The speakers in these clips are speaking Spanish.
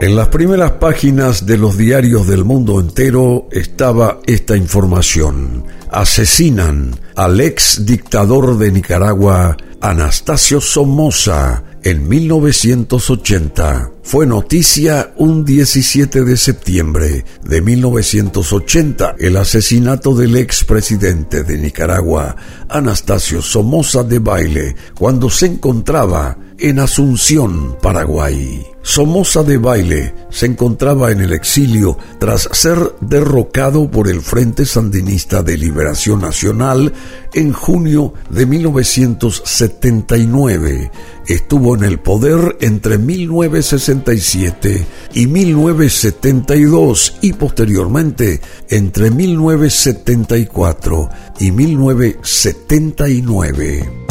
En las primeras páginas de los diarios del mundo entero estaba esta información. Asesinan al ex dictador de Nicaragua, Anastasio Somoza, en 1980. Fue noticia un 17 de septiembre de 1980 el asesinato del expresidente de Nicaragua, Anastasio Somoza de Baile, cuando se encontraba en Asunción, Paraguay. Somoza de Baile se encontraba en el exilio tras ser derrocado por el Frente Sandinista de Liberación Nacional en junio de 1979. Estuvo en el poder entre 1967 y 1972 y posteriormente entre 1974 y 1979.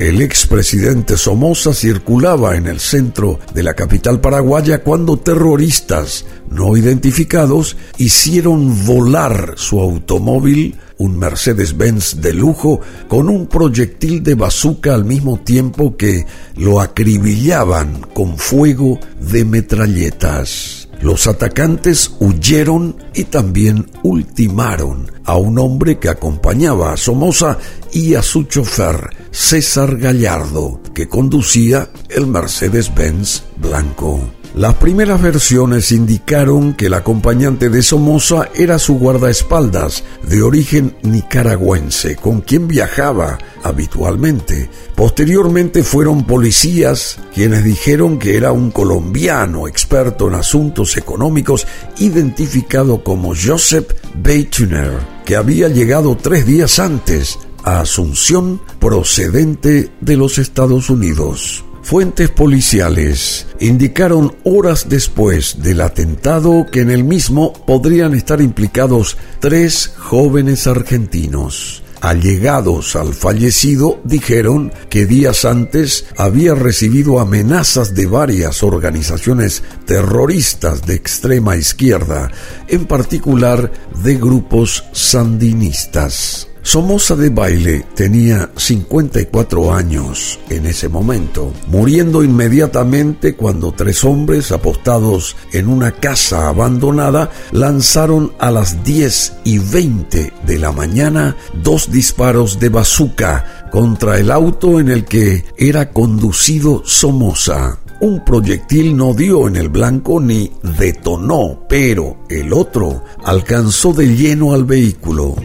El expresidente Somoza circulaba en el centro de la capital paraguaya cuando terroristas no identificados hicieron volar su automóvil, un Mercedes-Benz de lujo, con un proyectil de bazooka al mismo tiempo que lo acribillaban con fuego de metralletas. Los atacantes huyeron y también ultimaron a un hombre que acompañaba a Somoza y a su chofer, César Gallardo, que conducía el Mercedes-Benz blanco. Las primeras versiones indicaron que el acompañante de Somoza era su guardaespaldas de origen nicaragüense, con quien viajaba habitualmente. Posteriormente fueron policías quienes dijeron que era un colombiano experto en asuntos económicos identificado como Joseph Beituner, que había llegado tres días antes a Asunción procedente de los Estados Unidos. Fuentes policiales indicaron horas después del atentado que en el mismo podrían estar implicados tres jóvenes argentinos. Allegados al fallecido dijeron que días antes había recibido amenazas de varias organizaciones terroristas de extrema izquierda, en particular de grupos sandinistas. Somoza de Baile tenía 54 años en ese momento, muriendo inmediatamente cuando tres hombres apostados en una casa abandonada lanzaron a las 10 y 20 de la mañana dos disparos de bazooka contra el auto en el que era conducido Somoza. Un proyectil no dio en el blanco ni detonó, pero el otro alcanzó de lleno al vehículo.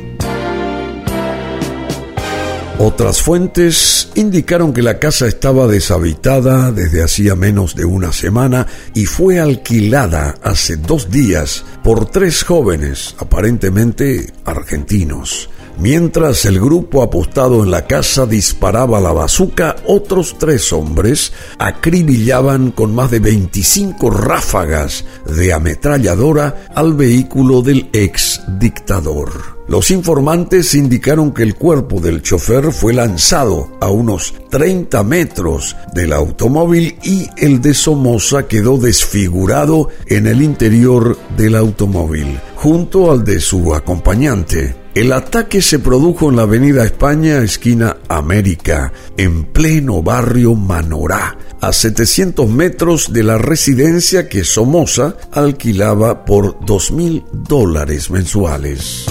Otras fuentes indicaron que la casa estaba deshabitada desde hacía menos de una semana y fue alquilada hace dos días por tres jóvenes, aparentemente argentinos. Mientras el grupo apostado en la casa disparaba la bazuca, otros tres hombres acribillaban con más de 25 ráfagas de ametralladora al vehículo del ex dictador. Los informantes indicaron que el cuerpo del chofer fue lanzado a unos 30 metros del automóvil y el de Somoza quedó desfigurado en el interior del automóvil, junto al de su acompañante. El ataque se produjo en la Avenida España, esquina América, en pleno barrio Manorá, a 700 metros de la residencia que Somoza alquilaba por dos mil dólares mensuales.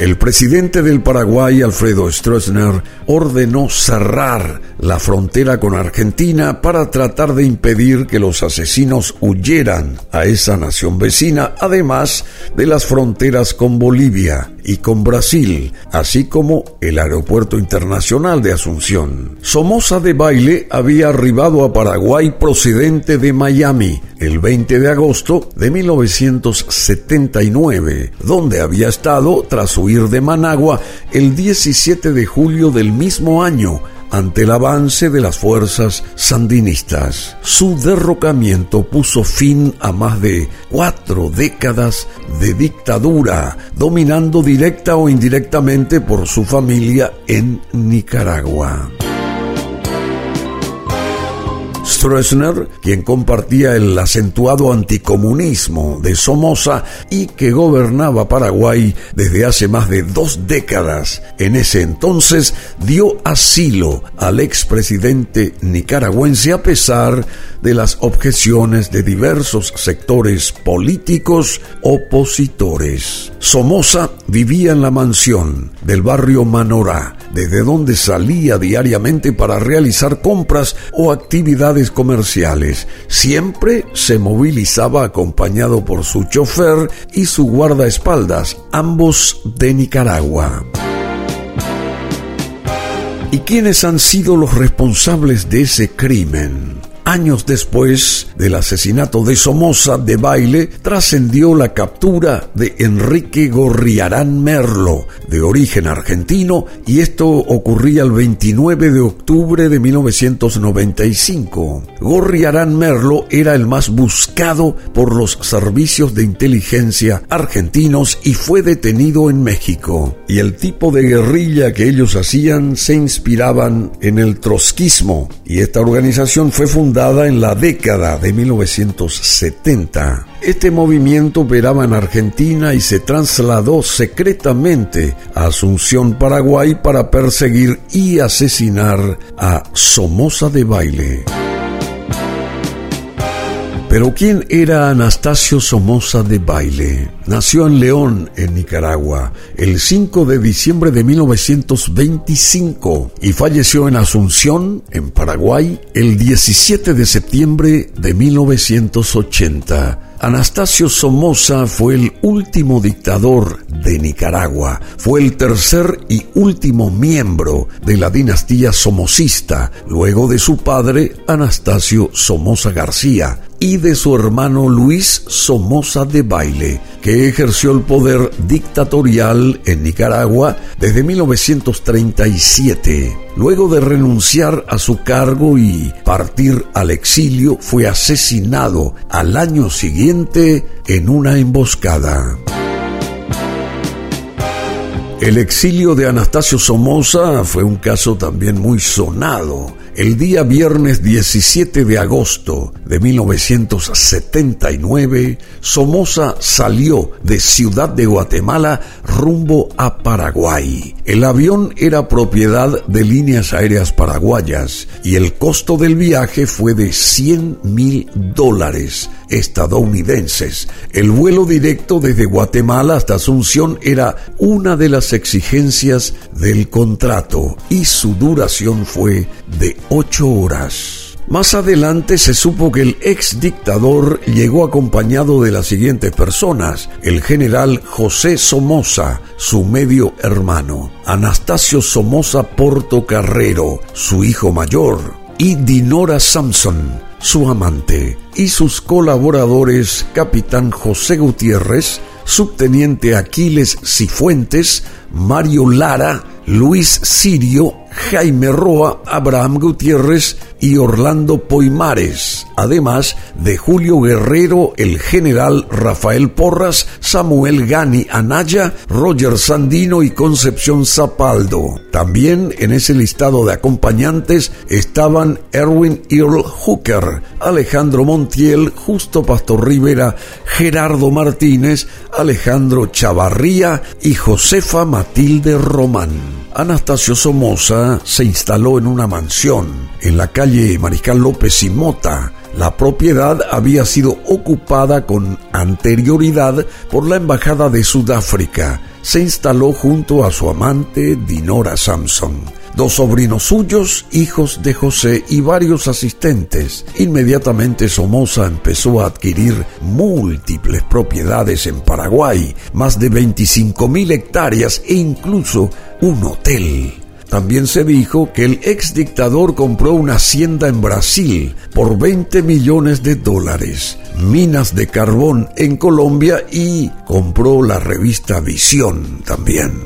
El presidente del Paraguay, Alfredo Stroessner, ordenó cerrar la frontera con Argentina para tratar de impedir que los asesinos huyeran a esa nación vecina, además de las fronteras con Bolivia y con Brasil, así como el aeropuerto internacional de Asunción. Somoza de Baile había arribado a Paraguay procedente de Miami el 20 de agosto de 1979, donde había estado tras huir de Managua el 17 de julio del mismo año ante el avance de las fuerzas sandinistas. Su derrocamiento puso fin a más de cuatro décadas de dictadura, dominando directa o indirectamente por su familia en Nicaragua. Stroessner, quien compartía el acentuado anticomunismo de Somoza y que gobernaba Paraguay desde hace más de dos décadas. En ese entonces dio asilo al expresidente nicaragüense a pesar de las objeciones de diversos sectores políticos opositores. Somoza vivía en la mansión del barrio Manorá, desde donde salía diariamente para realizar compras o actividades comerciales. Siempre se movilizaba acompañado por su chofer y su guardaespaldas, ambos de Nicaragua. ¿Y quiénes han sido los responsables de ese crimen? Años después del asesinato de Somoza de Baile, trascendió la captura de Enrique Gorriarán Merlo, de origen argentino, y esto ocurría el 29 de octubre de 1995. Gorriarán Merlo era el más buscado por los servicios de inteligencia argentinos y fue detenido en México. Y el tipo de guerrilla que ellos hacían se inspiraban en el trotskismo, y esta organización fue fundada en la década de 1970. Este movimiento operaba en Argentina y se trasladó secretamente a Asunción, Paraguay, para perseguir y asesinar a Somoza de Baile. Pero ¿quién era Anastasio Somoza de Baile? Nació en León, en Nicaragua, el 5 de diciembre de 1925 y falleció en Asunción, en Paraguay, el 17 de septiembre de 1980. Anastasio Somoza fue el último dictador de Nicaragua. Fue el tercer y último miembro de la dinastía somocista, luego de su padre Anastasio Somoza García y de su hermano Luis Somoza de Baile, que ejerció el poder dictatorial en Nicaragua desde 1937. Luego de renunciar a su cargo y partir al exilio, fue asesinado al año siguiente en una emboscada. El exilio de Anastasio Somoza fue un caso también muy sonado el día viernes 17 de agosto de 1979, Somoza salió de Ciudad de Guatemala rumbo a Paraguay. El avión era propiedad de líneas aéreas paraguayas y el costo del viaje fue de 100 mil dólares estadounidenses. El vuelo directo desde Guatemala hasta Asunción era una de las exigencias del contrato y su duración fue de ocho horas. Más adelante se supo que el ex dictador llegó acompañado de las siguientes personas, el general José Somoza, su medio hermano, Anastasio Somoza Portocarrero, su hijo mayor, y Dinora Samson, su amante, y sus colaboradores, capitán José Gutiérrez, subteniente Aquiles Cifuentes, Mario Lara, Luis Sirio, Jaime Roa, Abraham Gutiérrez y Orlando Poimares, además de Julio Guerrero, el general Rafael Porras, Samuel Gani Anaya, Roger Sandino y Concepción Zapaldo. También en ese listado de acompañantes estaban Erwin Earl Hooker, Alejandro Montiel, Justo Pastor Rivera, Gerardo Martínez, Alejandro Chavarría y Josefa Matilde Román. Anastasio Somoza se instaló en una mansión en la calle Mariscal López y Mota. La propiedad había sido ocupada con anterioridad por la Embajada de Sudáfrica. Se instaló junto a su amante Dinora Samson dos sobrinos suyos, hijos de José y varios asistentes. Inmediatamente Somoza empezó a adquirir múltiples propiedades en Paraguay, más de 25 mil hectáreas e incluso un hotel. También se dijo que el ex dictador compró una hacienda en Brasil por 20 millones de dólares, minas de carbón en Colombia y compró la revista Visión también.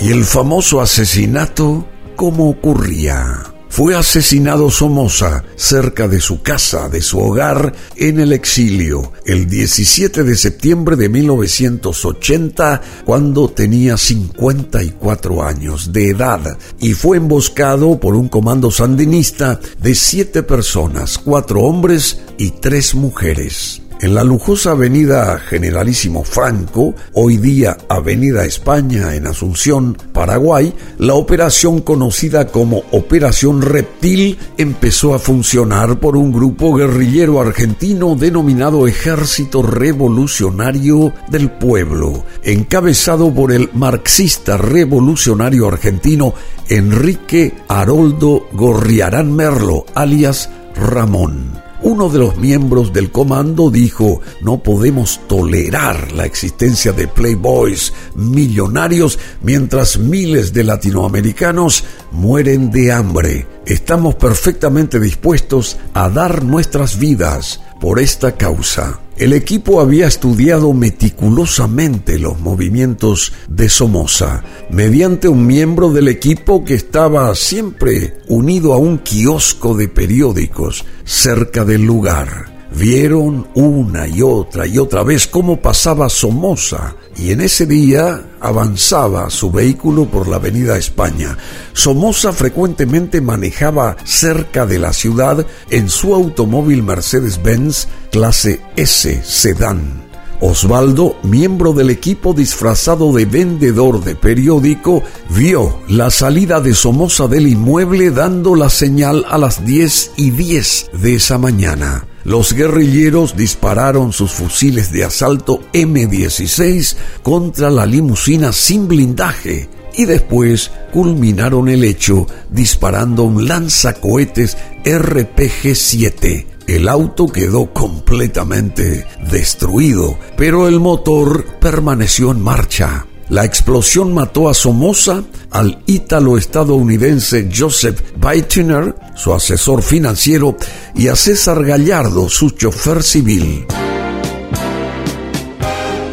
Y el famoso asesinato, ¿cómo ocurría? Fue asesinado Somoza cerca de su casa, de su hogar, en el exilio, el 17 de septiembre de 1980, cuando tenía 54 años de edad, y fue emboscado por un comando sandinista de siete personas, cuatro hombres y tres mujeres. En la lujosa avenida Generalísimo Franco, hoy día Avenida España en Asunción, Paraguay, la operación conocida como Operación Reptil empezó a funcionar por un grupo guerrillero argentino denominado Ejército Revolucionario del Pueblo, encabezado por el marxista revolucionario argentino Enrique Haroldo Gorriarán Merlo, alias Ramón. Uno de los miembros del comando dijo, no podemos tolerar la existencia de playboys millonarios mientras miles de latinoamericanos mueren de hambre. Estamos perfectamente dispuestos a dar nuestras vidas por esta causa. El equipo había estudiado meticulosamente los movimientos de Somoza mediante un miembro del equipo que estaba siempre unido a un kiosco de periódicos cerca del lugar. Vieron una y otra y otra vez cómo pasaba Somoza y en ese día avanzaba su vehículo por la avenida España. Somoza frecuentemente manejaba cerca de la ciudad en su automóvil Mercedes-Benz clase S sedán. Osvaldo, miembro del equipo disfrazado de vendedor de periódico, vio la salida de Somoza del inmueble dando la señal a las 10 y 10 de esa mañana. Los guerrilleros dispararon sus fusiles de asalto M16 contra la limusina sin blindaje y después culminaron el hecho disparando un lanzacohetes RPG-7. El auto quedó completamente destruido, pero el motor permaneció en marcha. La explosión mató a Somoza, al ítalo-estadounidense Joseph Beitiner, su asesor financiero, y a César Gallardo, su chofer civil.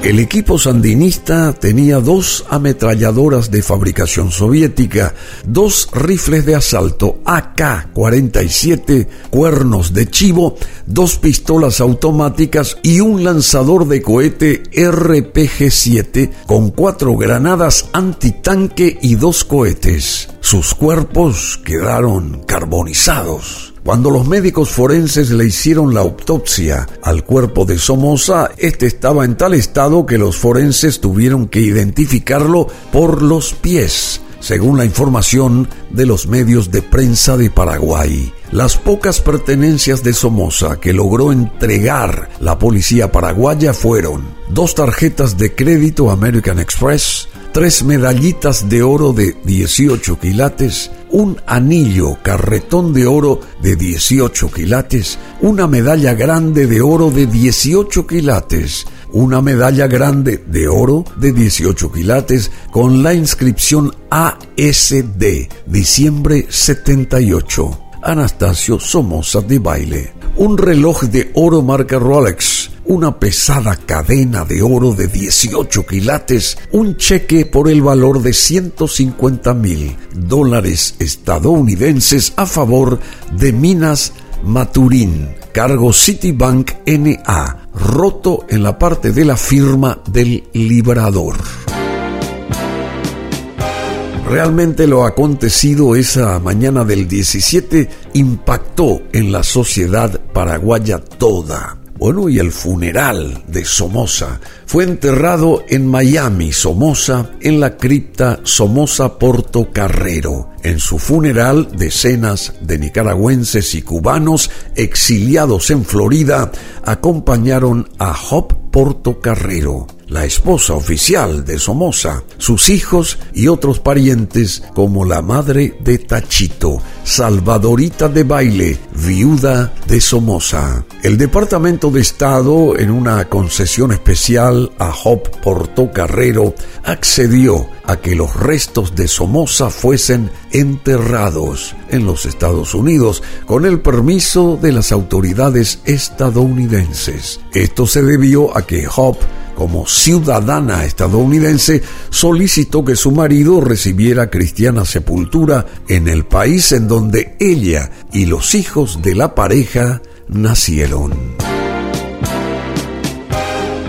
El equipo sandinista tenía dos ametralladoras de fabricación soviética, dos rifles de asalto AK-47, cuernos de chivo, dos pistolas automáticas y un lanzador de cohete RPG-7 con cuatro granadas antitanque y dos cohetes. Sus cuerpos quedaron carbonizados. Cuando los médicos forenses le hicieron la autopsia al cuerpo de Somoza, este estaba en tal estado que los forenses tuvieron que identificarlo por los pies, según la información de los medios de prensa de Paraguay. Las pocas pertenencias de Somoza que logró entregar la policía paraguaya fueron dos tarjetas de crédito American Express, tres medallitas de oro de 18 quilates, un anillo carretón de oro de 18 quilates, una medalla grande de oro de 18 quilates, una medalla grande de oro de 18 quilates con la inscripción ASD, diciembre 78. Anastasio Somoza de Baile. Un reloj de oro marca Rolex una pesada cadena de oro de 18 quilates, un cheque por el valor de 150 mil dólares estadounidenses a favor de Minas Maturín, cargo Citibank NA, roto en la parte de la firma del librador. Realmente lo acontecido esa mañana del 17 impactó en la sociedad paraguaya toda. Bueno, y el funeral de Somoza fue enterrado en Miami, Somoza, en la cripta Somoza Porto Carrero. En su funeral, decenas de nicaragüenses y cubanos exiliados en Florida acompañaron a Job Porto Carrero la esposa oficial de Somoza, sus hijos y otros parientes como la madre de Tachito, Salvadorita de Baile, viuda de Somoza. El Departamento de Estado, en una concesión especial a Job Portocarrero, accedió a que los restos de Somoza fuesen enterrados en los Estados Unidos con el permiso de las autoridades estadounidenses. Esto se debió a que Job como ciudadana estadounidense, solicitó que su marido recibiera cristiana sepultura en el país en donde ella y los hijos de la pareja nacieron.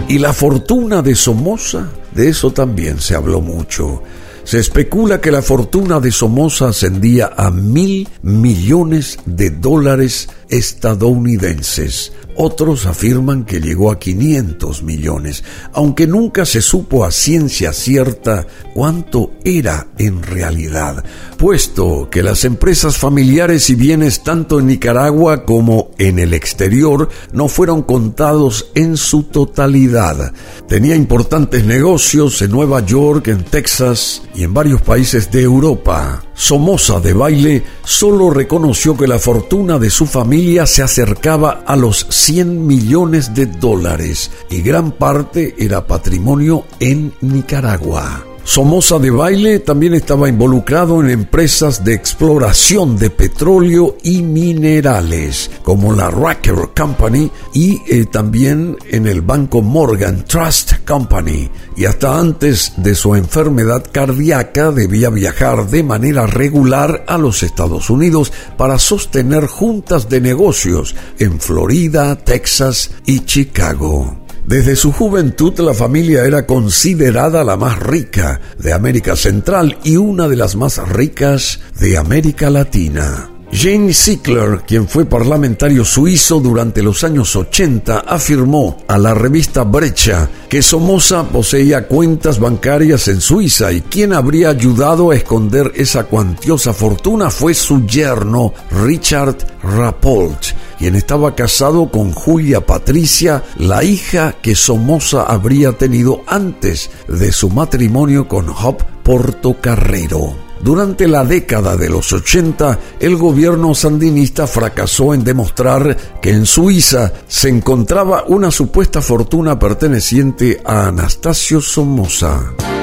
Y la fortuna de Somoza, de eso también se habló mucho. Se especula que la fortuna de Somoza ascendía a mil millones de dólares estadounidenses, otros afirman que llegó a 500 millones, aunque nunca se supo a ciencia cierta cuánto era en realidad, puesto que las empresas familiares y bienes tanto en Nicaragua como en el exterior no fueron contados en su totalidad. Tenía importantes negocios en Nueva York, en Texas y en varios países de Europa. Somoza de Baile solo reconoció que la fortuna de su familia se acercaba a los 100 millones de dólares y gran parte era patrimonio en Nicaragua. Somoza de Baile también estaba involucrado en empresas de exploración de petróleo y minerales, como la Racker Company y eh, también en el banco Morgan Trust Company. Y hasta antes de su enfermedad cardíaca debía viajar de manera regular a los Estados Unidos para sostener juntas de negocios en Florida, Texas y Chicago. Desde su juventud la familia era considerada la más rica de América Central y una de las más ricas de América Latina. Jane Sickler, quien fue parlamentario suizo durante los años 80, afirmó a la revista Brecha que Somoza poseía cuentas bancarias en Suiza y quien habría ayudado a esconder esa cuantiosa fortuna fue su yerno Richard Rapolt, quien estaba casado con Julia Patricia, la hija que Somoza habría tenido antes de su matrimonio con Hop Portocarrero. Durante la década de los 80, el gobierno sandinista fracasó en demostrar que en Suiza se encontraba una supuesta fortuna perteneciente a Anastasio Somoza.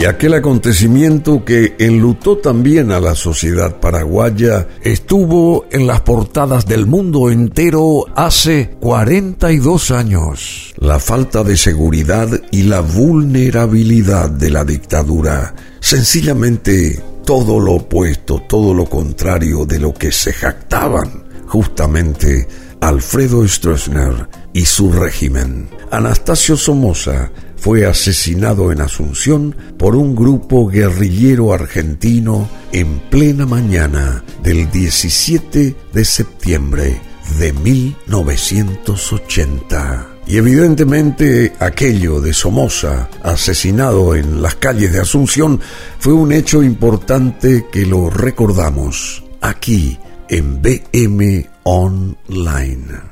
Y aquel acontecimiento que enlutó también a la sociedad paraguaya estuvo en las portadas del mundo entero hace 42 años. La falta de seguridad y la vulnerabilidad de la dictadura. Sencillamente todo lo opuesto, todo lo contrario de lo que se jactaban justamente Alfredo Stroessner y su régimen. Anastasio Somoza fue asesinado en Asunción por un grupo guerrillero argentino en plena mañana del 17 de septiembre de 1980. Y evidentemente aquello de Somoza, asesinado en las calles de Asunción, fue un hecho importante que lo recordamos aquí en BM Online.